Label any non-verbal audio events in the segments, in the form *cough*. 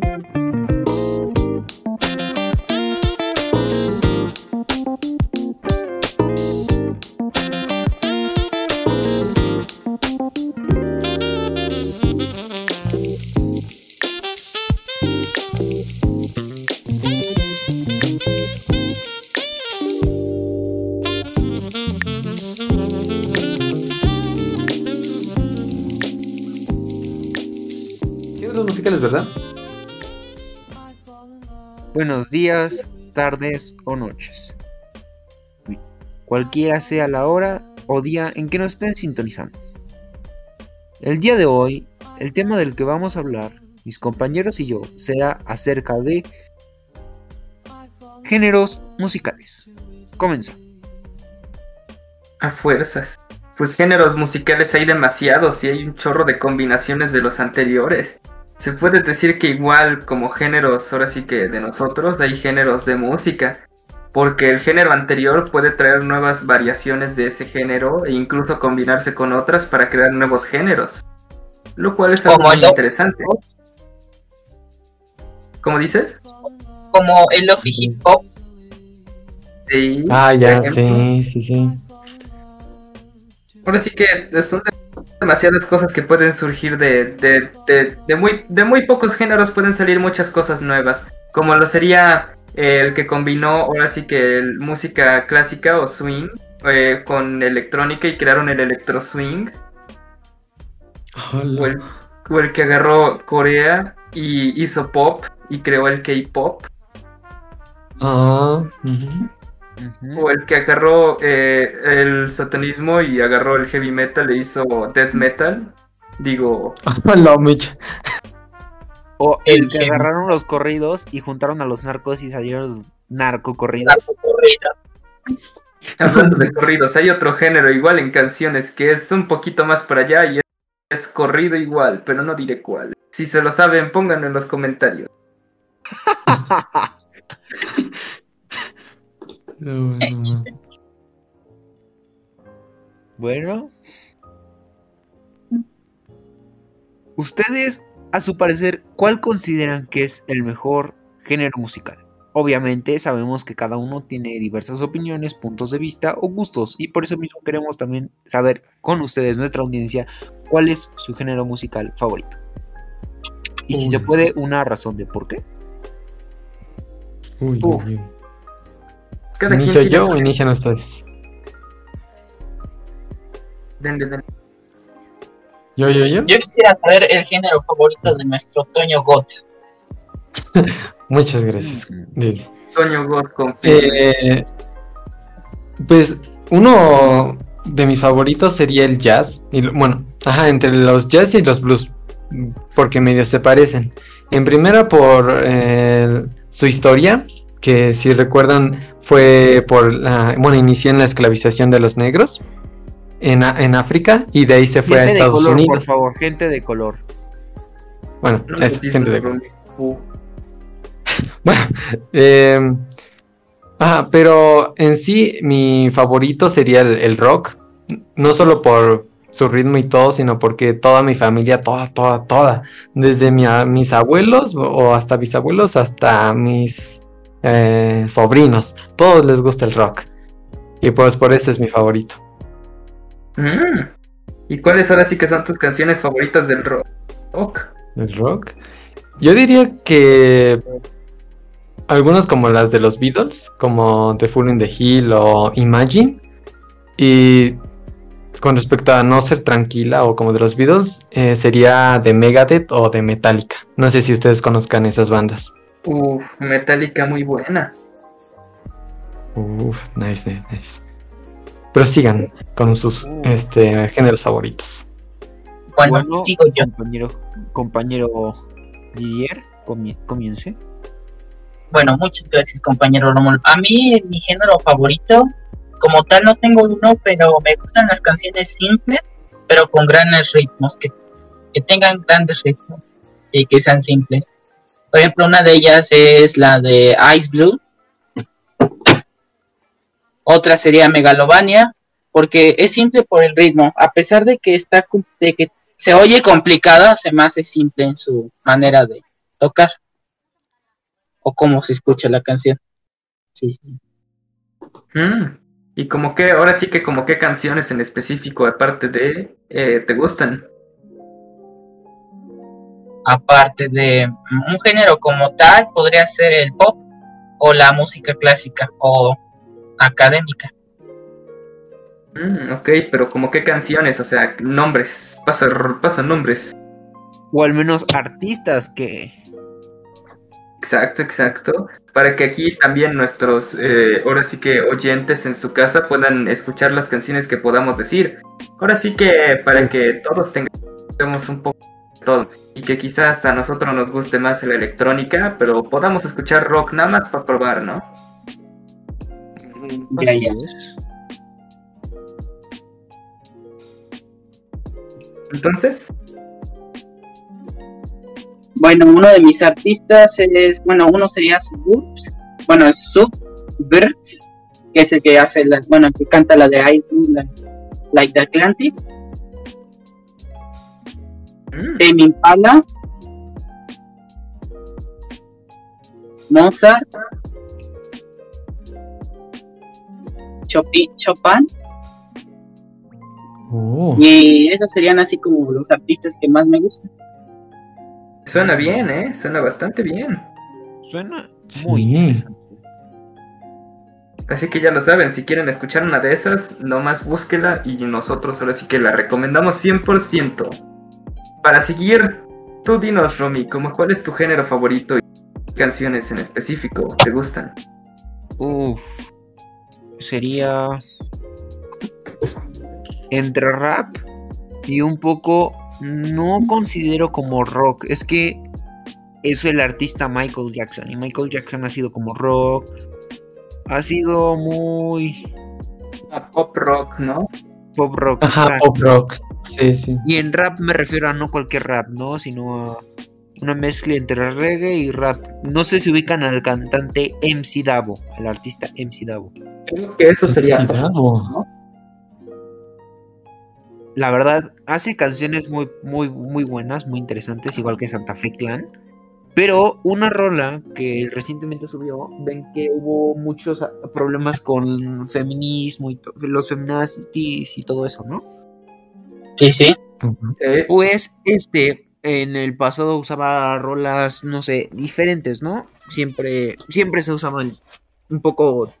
Géneros Buenos días, tardes o noches. Cualquiera sea la hora o día en que nos estén sintonizando. El día de hoy, el tema del que vamos a hablar, mis compañeros y yo, será acerca de géneros musicales. Comienza. A fuerzas. Pues géneros musicales hay demasiados y hay un chorro de combinaciones de los anteriores. Se puede decir que igual como géneros, ahora sí que de nosotros, hay géneros de música. Porque el género anterior puede traer nuevas variaciones de ese género e incluso combinarse con otras para crear nuevos géneros. Lo cual es algo Como muy lo- interesante. ¿Cómo dices? como el lofi hip hop. Sí. Ah, ya, sí, sí, sí. Ahora sí que son demasiadas cosas que pueden surgir de, de, de, de muy, de muy pocos géneros, pueden salir muchas cosas nuevas. Como lo sería eh, el que combinó ahora sí que el- música clásica o swing eh, con electrónica y crearon el electro swing. O el, o el que agarró Corea y hizo pop y creó el K-pop. Ah, O el que agarró eh, el satanismo y agarró el heavy metal e hizo death metal. Digo, *laughs* Mitch. O el El que agarraron los corridos y juntaron a los narcos y salieron los narcocorridos. narcocorrido. *laughs* Hablando de corridos, hay otro género igual en canciones que es un poquito más para allá y es corrido igual, pero no diré cuál. Si se lo saben, pónganlo en los comentarios. *laughs* No, no, chiste. Bueno. Ustedes, a su parecer, ¿cuál consideran que es el mejor género musical? Obviamente sabemos que cada uno tiene diversas opiniones, puntos de vista o gustos y por eso mismo queremos también saber con ustedes, nuestra audiencia, cuál es su género musical favorito. Y si se puede, una razón de por qué. Uy, uy. Cada ¿Inicio yo o inician ustedes? Denle, denle. ¿Yo, yo, yo? Yo quisiera saber el género favorito de nuestro Toño Got. *laughs* Muchas gracias. Dile. Toño God con Eh, pues uno de mis favoritos sería el jazz. Y, bueno, ajá, entre los jazz y los blues. Porque medio se parecen. En primera por eh, su historia, que si recuerdan fue por la... Bueno, inició en la esclavización de los negros en, en África y de ahí se fue a de Estados color, por Unidos. favor, gente de color. Bueno, No, gente de uh, *laughs* Bueno, eh, ah, pero en sí mi favorito sería el, el rock, no solo por su ritmo y todo, sino porque toda mi familia, toda, toda, toda, desde mi a- mis abuelos o hasta bisabuelos hasta mis eh, sobrinos, todos les gusta el rock. Y pues por eso es mi favorito. mm. ¿Y cuáles ahora sí que son tus canciones favoritas del rock? ¿El rock? Yo diría que algunas como las de los Beatles, como The Fool in the Hill o Imagine. Y con respecto a no ser tranquila o como de los Beatles, eh, sería de Megadeth o de Metallica. No sé si ustedes conozcan esas bandas. Uf, Metallica muy buena. Uf, nice, nice, nice. Prosigan con sus Uh. este, géneros favoritos. Bueno, Bueno, sigo yo. compañero, compañero Didier, comience. Bueno, muchas gracias, compañero Romulo. A mí, mi género favorito, como tal, no tengo uno, pero me gustan las canciones simples, pero con grandes ritmos, que, que tengan grandes ritmos y que sean simples. Por ejemplo, una de ellas es la de Ice Blue. Otra sería Megalovania, porque es simple por el ritmo. A pesar de que está de que se oye complicada, se me hace simple en su manera de tocar. o cómo se escucha la canción. Sí. Mm, Y como que, ahora sí que como qué canciones en específico, aparte de, eh, te gustan. Aparte de un género como tal, podría ser el pop o la música clásica o académica. Mm, ok, pero como qué canciones, o sea, nombres, pasa, pasa nombres. O al menos artistas que. Exacto, exacto. Para que aquí también nuestros, eh, ahora sí que oyentes en su casa puedan escuchar las canciones que podamos decir. Ahora sí que para que todos tengamos un poco todo. Y que quizás hasta a nosotros nos guste más la electrónica, pero podamos escuchar rock nada más para probar, ¿no? Ya. Entonces, Bueno, uno de mis artistas es, bueno, uno sería Suburbs, bueno, es que es el que hace, la, bueno, el que canta la de I Do Like, Like the Atlantic, mm, Tame Impala, Mozart, Chopin, Chopin, Oh. y esos serían así como los artistas que más me gustan. suena bien, ¿eh? Suena bastante bien. Suena muy interesante. Así que ya lo saben, si quieren escuchar una de esas, nomás búsquela y nosotros ahora sí que la recomendamos 100%. Para seguir, tú dinos, Romy, como cuál es tu género favorito y qué canciones en específico te gustan. Uf. Sería. Entre rap y un poco. No considero como rock. Es que. Es el artista Michael Jackson. Y Michael Jackson ha sido como rock. Ha sido muy. A pop rock, ¿no? Pop rock. Ajá, pop rock. Sí, sí. Y en rap me refiero a no cualquier rap, ¿no? Sino a una mezcla entre reggae y rap. No sé si ubican al cantante MC Davo, al artista MC Davo. Creo que eso sería. Sí, bravo. La verdad, hace canciones muy, muy, muy buenas, muy interesantes, igual que Santa Fe Clan. Pero una rola que recientemente subió, ven que hubo muchos problemas con feminismo y los feminazis y todo eso, ¿no? Sí, sí. Pues este en el pasado usaba rolas, no sé, diferentes, ¿no? Siempre, siempre se usaban un poco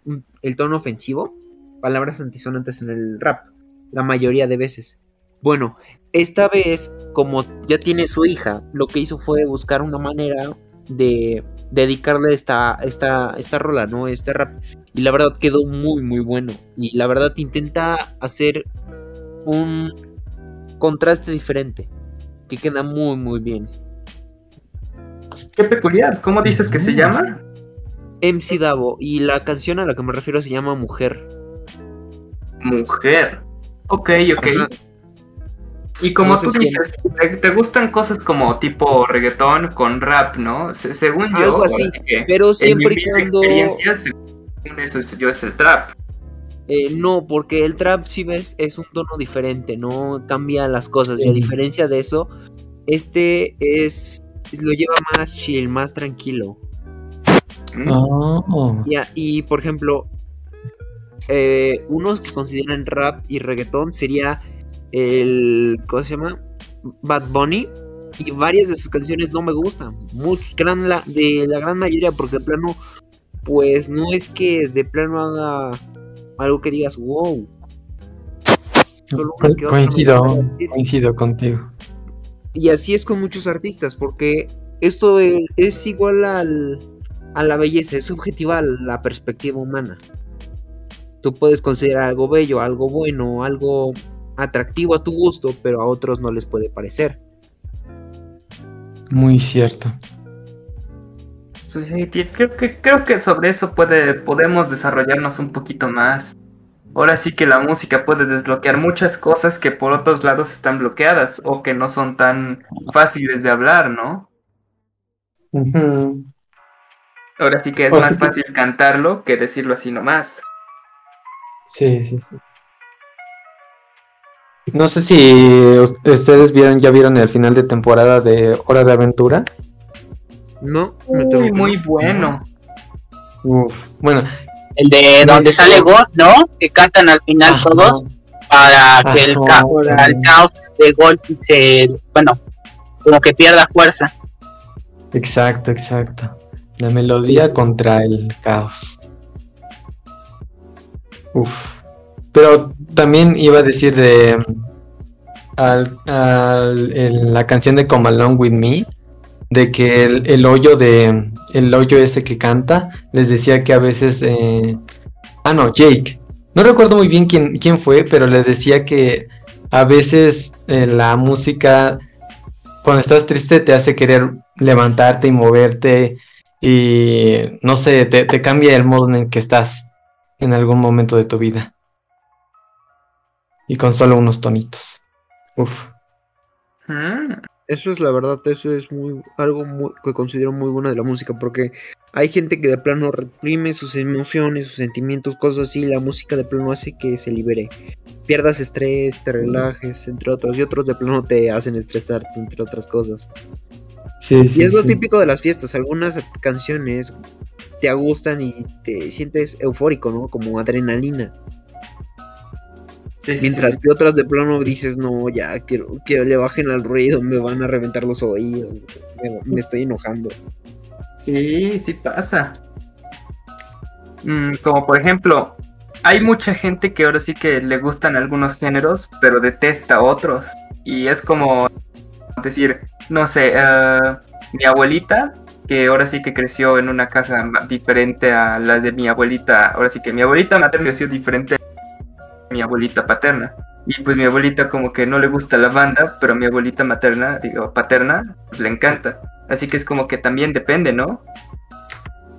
el tono ofensivo, palabras antisonantes en el rap, la mayoría de veces. Bueno, esta vez, como ya tiene su hija, lo que hizo fue buscar una manera de dedicarle esta, esta, esta rola, ¿no? Este rap. Y la verdad quedó muy, muy bueno. Y la verdad intenta hacer un contraste diferente. Que queda muy, muy bien. qué peculiar. ¿Cómo dices que se llama? MC Davo. Y la canción a la que me refiero se llama Mujer. Mujer. Ok, ok. Ajá. Y como No tú dices, te, te gustan cosas como tipo reggaetón con rap, ¿no? Se- según yo, Algo así, Pero en mi siempre y humilde cuando. experiencia, según eso es- yo es el trap. Eh, no, porque el trap, si ves, es un tono diferente, no cambia las cosas. Y a diferencia de eso, este es. es- Lo lleva más chill, más tranquilo. ¿Mm? Oh. Y, por ejemplo, eh, unos que consideran rap y reggaetón sería el. ¿Cómo se llama? Bad Bunny. Y varias de sus canciones no me gustan. Muy gran la, de la gran mayoría, porque de plano, pues no es que de plano haga algo que digas, wow. Co- coincido, coincido contigo. Y así es con muchos artistas, porque esto es, es igual al, a la belleza, es subjetiva a la perspectiva humana. Tú puedes considerar algo bello, algo bueno, algo atractivo a tu gusto, pero a otros no les puede parecer. Muy cierto. Sí, creo que, creo que sobre eso puede, podemos desarrollarnos un poquito más. Ahora sí que la música puede desbloquear muchas cosas que por otros lados están bloqueadas o que no son tan fáciles de hablar, ¿no? Ujú. Ahora sí que es O más que- fácil cantarlo que decirlo así nomás. Sí, sí, sí. No sé si us- ustedes vieron, ya vieron el final de temporada de Hora de Aventura. No, me Uy, muy bueno. Uf. Bueno, El de donde sale Ghost, ¿no? Que cantan al final ajá. todos para que el, ca- el caos de Ghost se, bueno, como que pierda fuerza. Exacto, exacto. La melodía contra el caos. Uf. Pero también iba a decir de al- al- el- la canción de Come Along With Me, de que el, el hoyo de el hoyo ese que canta, les decía que a veces eh, ah no, Jake. No recuerdo muy bien quién, quién fue, pero les decía que a veces eh, la música cuando estás triste te hace querer levantarte y moverte y no sé, te, te cambia el modo en el que estás en algún momento de tu vida. Y con solo unos tonitos. Uf. Mm, Eso es la verdad, eso es muy algo muy- que considero muy bueno de la música, porque hay gente que de plano reprime sus emociones, sus sentimientos, cosas así, y la música de plano hace que se libere. Pierdas estrés, te relajes, entre otros, y otros de plano te hacen estresarte, entre otras cosas. Sí, sí, Y es lo sí. típico de las fiestas, algunas canciones te gustan y te sientes eufórico, ¿no? Como adrenalina. Sí, Mientras sí. que otras de plano dices, no, ya quiero que le bajen al ruido, me van a reventar los oídos, me, me estoy enojando. Sí, sí pasa. Mm, como por ejemplo, hay mucha gente que ahora sí que le gustan algunos géneros, pero detesta otros. Y es como decir, no sé, eh, mi abuelita, que ahora sí que creció en una casa diferente a la de mi abuelita, ahora sí que mi abuelita materna creció diferente mi abuelita paterna. Y pues mi abuelita como que no le gusta la banda, pero a mi abuelita materna, digo, paterna, pues le encanta. Así que es como que también depende, ¿no?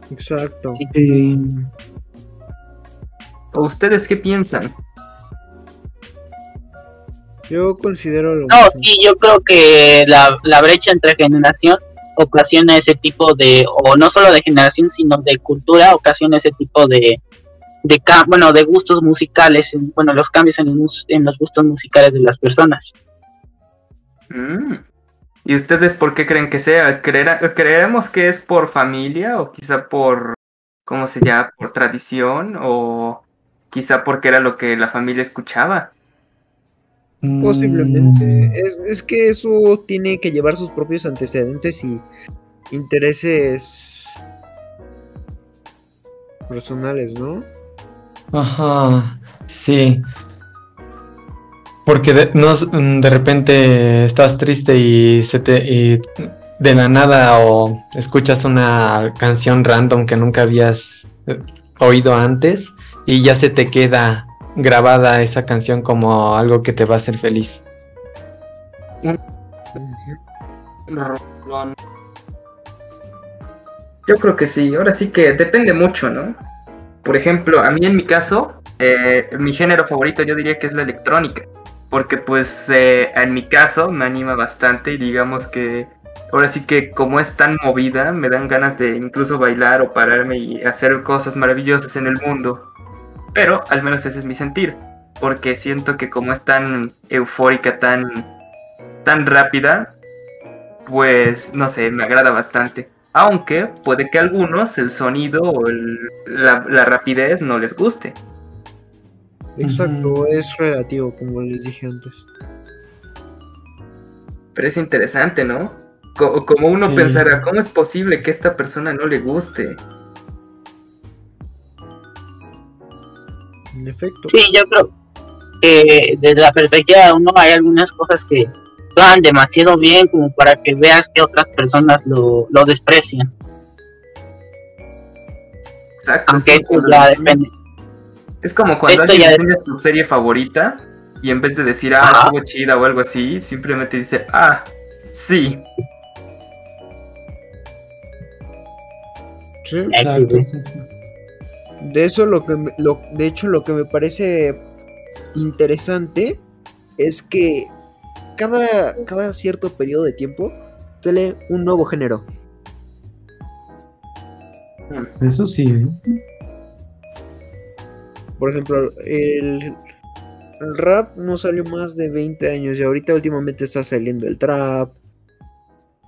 Exacto. Sí. ¿O ustedes qué piensan? Yo considero lo No, mismo. sí, yo creo que la, la brecha entre generación ocasiona ese tipo de, o no solo de generación, sino de cultura, ocasiona ese tipo de, de bueno, de gustos musicales, en- bueno, los cambios en, el mus- en los gustos musicales de las personas. Mm. ¿Y ustedes por qué creen que sea? ¿Creerá- ¿Creeremos que es por familia o quizá por, ¿cómo se llama? Por tradición o quizá porque era lo que la familia escuchaba? Posiblemente. Es, es que eso tiene que llevar sus propios antecedentes y intereses personales, ¿no? Ajá, sí. Porque de, no, mm, de repente estás triste y se te y de la nada o escuchas una canción random que nunca habías eh, oído antes y ya se te queda grabada esa canción como algo que te va a hacer feliz. Yo creo que sí, ahora sí que depende mucho, ¿no? Por ejemplo, a mí en mi caso, eh, mi género favorito yo diría que es la electrónica, porque pues eh, en mi caso me anima bastante y digamos que ahora sí que como es tan movida, me dan ganas de incluso bailar o pararme y hacer cosas maravillosas en el mundo. Pero al menos ese es mi sentir, porque siento que como es tan eufórica, tan, tan rápida, pues no sé, me agrada bastante. Aunque puede que a algunos el sonido o el- la, la rapidez no les guste. Exacto, es relativo, como les dije antes. Pero es interesante, ¿no? Co- como uno Sí. pensará, ¿cómo es posible que a esta persona no le guste? En efecto. Sí, yo creo que desde la perspectiva de uno hay algunas cosas que van demasiado bien como para que veas que otras personas lo, lo desprecian. Exacto. Aunque es, esto ya depende. es como cuando esto alguien enseña tu serie favorita y en vez de decir, ah, Ajá. estuvo chida o algo así, simplemente dice, ah, sí. Sí. Exacto, sí. De eso lo que me- lo, de hecho lo que me parece interesante es que cada, cada cierto periodo de tiempo sale un nuevo género. Eso sí. ¿eh? Por ejemplo, el, el rap no salió más de 20 años y ahorita últimamente está saliendo el trap.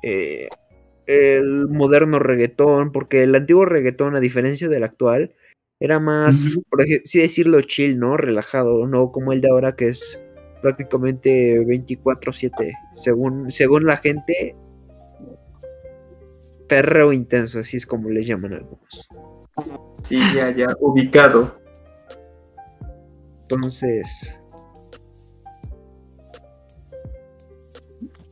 eh, el moderno reggaetón, porque el antiguo reggaetón, a diferencia del actual, era más, por decirlo chill, ¿no? Relajado, no como el de ahora que es prácticamente 24/7, según, según la gente, perreo intenso, así es como le llaman algunos. Sí, ya, ya, ubicado. Entonces,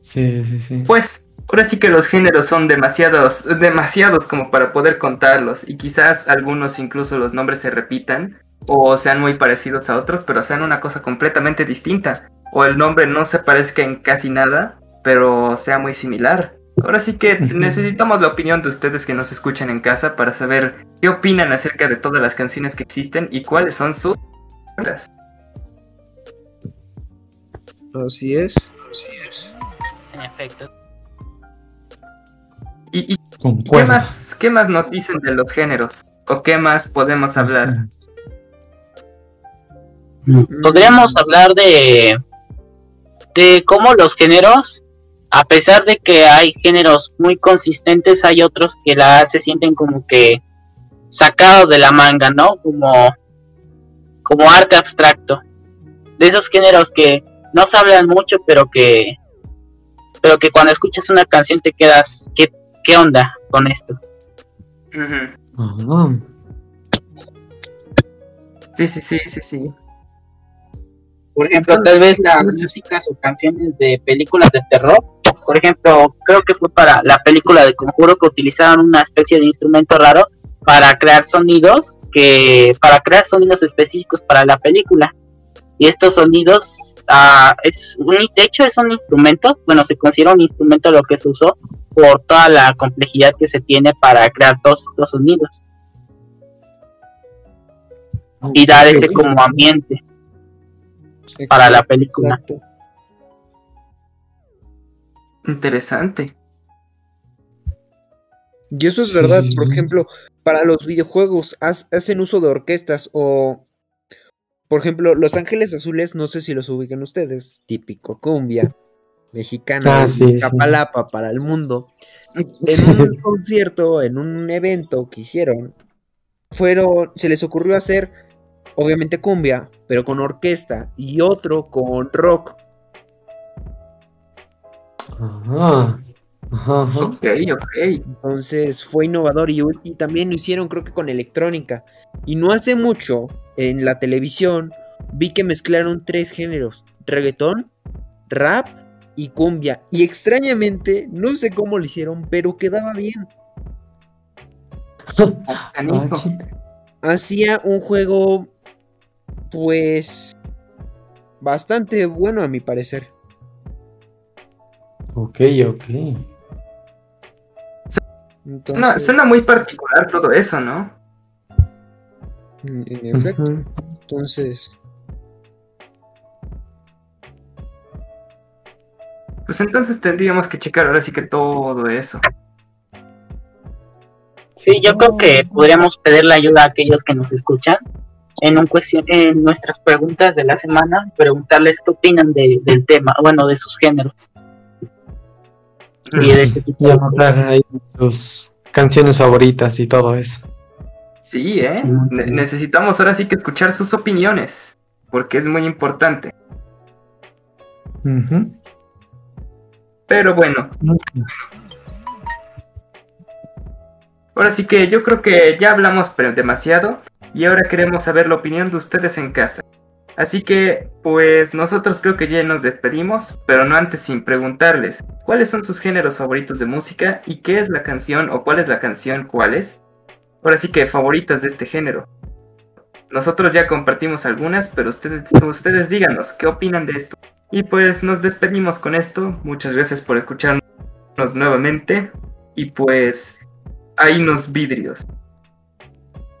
Sí, sí, sí. Pues ahora sí que los géneros son demasiados, demasiados como para poder contarlos y quizás algunos incluso los nombres se repitan o sean muy parecidos a otros, pero sean una cosa completamente distinta o el nombre no se parezca en casi nada, pero sea muy similar. Ahora sí que necesitamos la opinión de ustedes que nos escuchan en casa para saber qué opinan acerca de todas las canciones que existen y cuáles son sus favoritas. así es. En efecto. ¿Y, y qué, más, qué más nos dicen de los géneros? ¿O qué más podemos hablar? Podríamos hablar de de cómo los géneros, a pesar de que hay géneros muy consistentes, hay otros que la se sienten como que sacados de la manga, ¿no? Como como arte abstracto. De esos géneros que no se hablan mucho, pero que pero que cuando escuchas una canción te quedas, ¿qué, qué onda con esto? Sí, sí, sí, sí, sí. Por ejemplo, tal vez las músicas o canciones de películas de terror. Por ejemplo, creo que fue para la película de Conjuro que utilizaron una especie de instrumento raro para crear sonidos que para crear sonidos específicos para la película. Y estos sonidos, ah, es un, de hecho es un instrumento, bueno, se considera un instrumento lo que se usó por toda la complejidad que se tiene para crear todos estos sonidos y dar ese como ambiente para la película. Exacto. Interesante. Y eso es verdad, sí, por ejemplo, para los videojuegos hacen uso de orquestas o, por ejemplo, Los Ángeles Azules, no sé si los ubican ustedes, típico cumbia mexicana, Ah, sí, sí. Chapalapa para el mundo. *laughs* En un concierto, en un evento que hicieron, fueron, se les ocurrió hacer, obviamente cumbia, pero con orquesta y otro con rock. Ajá. Ok, ok. Entonces fue innovador y, y también lo hicieron creo que con electrónica. Y no hace mucho en la televisión vi que mezclaron tres géneros, reggaetón, rap y cumbia. Y extrañamente, no sé cómo lo hicieron, pero quedaba bien. Ah. Hacía un juego pues bastante bueno a mi parecer. Ok, ok. Entonces, No, suena muy particular todo eso, ¿no? en en efecto, entonces Pues entonces tendríamos que checar ahora sí que todo eso. Sí, yo creo que podríamos pedirle ayuda a aquellos que nos escuchan en un cuestión, en nuestras preguntas de la semana, preguntarles qué opinan de- del tema, bueno, de sus géneros y de este tipo Y de cosas. anotar ahí sus canciones favoritas y todo eso. Sí, ¿eh? Sí, Ne- sí. necesitamos ahora sí que escuchar sus opiniones, porque es muy importante. Pero bueno, ahora sí que yo creo que ya hablamos pero demasiado y ahora queremos saber la opinión de ustedes en casa. Así que, pues nosotros creo que ya nos despedimos, pero no antes sin preguntarles cuáles son sus géneros favoritos de música y qué es la canción o cuál es la canción, cuáles. Ahora sí que favoritas de este género. Nosotros ya compartimos algunas, pero ustedes, ustedes díganos qué opinan de esto. Y pues nos despedimos con esto. Muchas gracias por escucharnos nuevamente. Y pues, ahí nos vidrios.